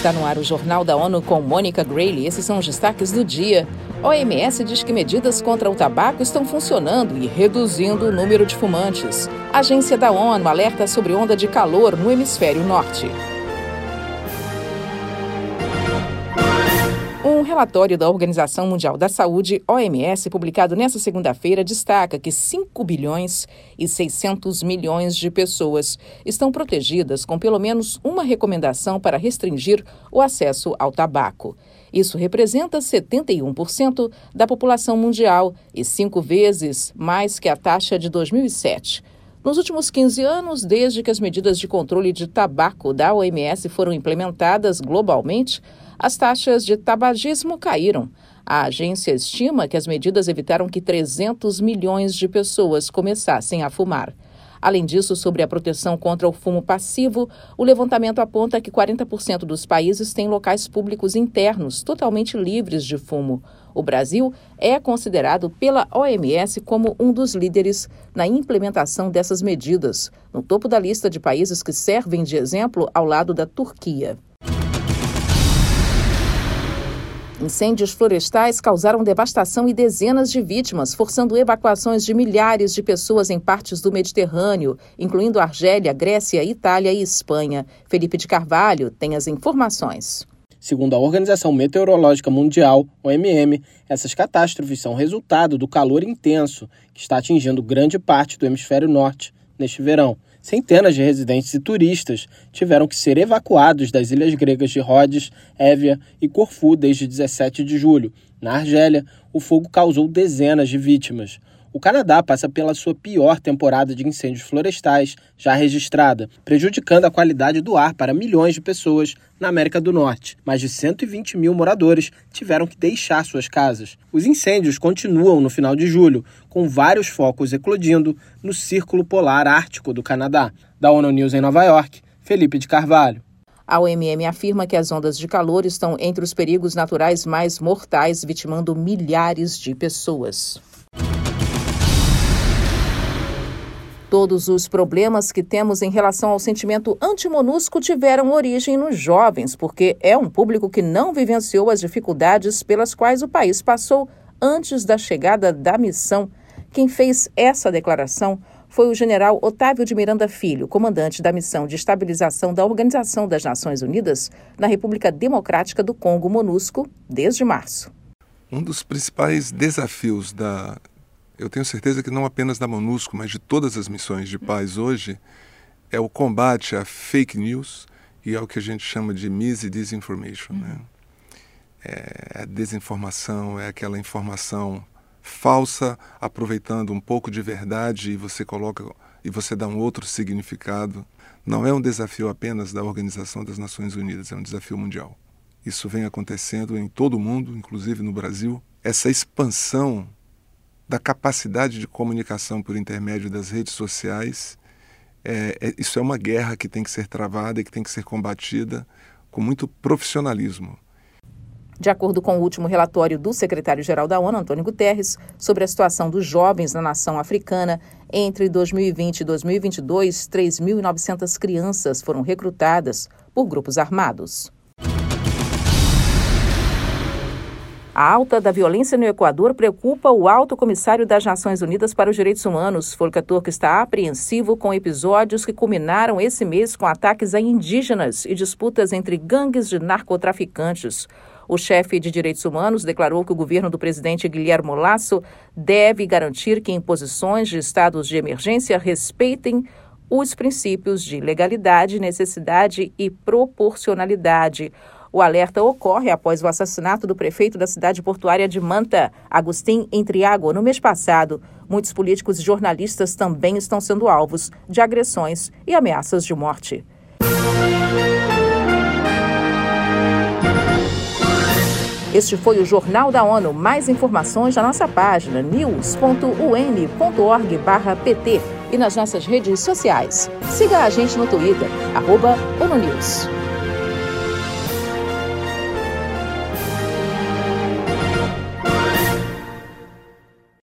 Está no ar o Jornal da ONU com Mônica Grayley. Esses são os destaques do dia. OMS diz que medidas contra o tabaco estão funcionando e reduzindo o número de fumantes. Agência da ONU alerta sobre onda de calor no hemisfério norte. Um relatório da Organização Mundial da Saúde, OMS, publicado nesta segunda-feira, destaca que 5 bilhões e 600 milhões de pessoas estão protegidas com pelo menos uma recomendação para restringir o acesso ao tabaco. Isso representa 71% da população mundial e cinco vezes mais que a taxa de 2007. Nos últimos 15 anos, desde que as medidas de controle de tabaco da OMS foram implementadas globalmente, as taxas de tabagismo caíram. A agência estima que as medidas evitaram que 300 milhões de pessoas começassem a fumar. Além disso, sobre a proteção contra o fumo passivo, o levantamento aponta que 40% dos países têm locais públicos internos totalmente livres de fumo. O Brasil é considerado pela OMS como um dos líderes na implementação dessas medidas, no topo da lista de países que servem de exemplo ao lado da Turquia. Incêndios florestais causaram devastação e dezenas de vítimas, forçando evacuações de milhares de pessoas em partes do Mediterrâneo, incluindo Argélia, Grécia, Itália e Espanha. Felipe de Carvalho tem as informações. Segundo a Organização Meteorológica Mundial, OMM, essas catástrofes são resultado do calor intenso que está atingindo grande parte do hemisfério norte neste verão. Centenas de residentes e turistas tiveram que ser evacuados das ilhas gregas de Rhodes, Évia e Corfu desde 17 de julho. Na Argélia, o fogo causou dezenas de vítimas. O Canadá passa pela sua pior temporada de incêndios florestais já registrada, prejudicando a qualidade do ar para milhões de pessoas na América do Norte. Mais de 120 mil moradores tiveram que deixar suas casas. Os incêndios continuam no final de julho, com vários focos eclodindo no Círculo Polar Ártico do Canadá. Da ONU News em Nova York, Felipe de Carvalho. A OMM afirma que as ondas de calor estão entre os perigos naturais mais mortais, vitimando milhares de pessoas. Todos os problemas que temos em relação ao sentimento antimonusco tiveram origem nos jovens, porque é um público que não vivenciou as dificuldades pelas quais o país passou antes da chegada da missão. Quem fez essa declaração foi o general Otávio de Miranda Filho, comandante da missão de estabilização da Organização das Nações Unidas na República Democrática do Congo MONUSCO desde março. Um dos principais desafios da eu tenho certeza que não apenas da MONUSCO, mas de todas as missões de paz hoje, é o combate à fake news e ao que a gente chama de mis e disinformation. Né? É a desinformação, é aquela informação falsa, aproveitando um pouco de verdade e você coloca e você dá um outro significado. Não é um desafio apenas da Organização das Nações Unidas, é um desafio mundial. Isso vem acontecendo em todo o mundo, inclusive no Brasil. Essa expansão da capacidade de comunicação por intermédio das redes sociais. É, é, isso é uma guerra que tem que ser travada e que tem que ser combatida com muito profissionalismo. De acordo com o último relatório do secretário-geral da ONU, Antônio Guterres, sobre a situação dos jovens na nação africana, entre 2020 e 2022, 3.900 crianças foram recrutadas por grupos armados. A alta da violência no Equador preocupa o alto comissário das Nações Unidas para os Direitos Humanos. Volker Turk está apreensivo com episódios que culminaram esse mês com ataques a indígenas e disputas entre gangues de narcotraficantes. O chefe de direitos humanos declarou que o governo do presidente Guilherme Lasso deve garantir que em posições de estados de emergência respeitem os princípios de legalidade, necessidade e proporcionalidade. O alerta ocorre após o assassinato do prefeito da cidade portuária de Manta, Agustin Entriago, no mês passado. Muitos políticos e jornalistas também estão sendo alvos de agressões e ameaças de morte. Este foi o Jornal da ONU. Mais informações na nossa página news.un.org/pt e nas nossas redes sociais. Siga a gente no Twitter, arroba ONU News.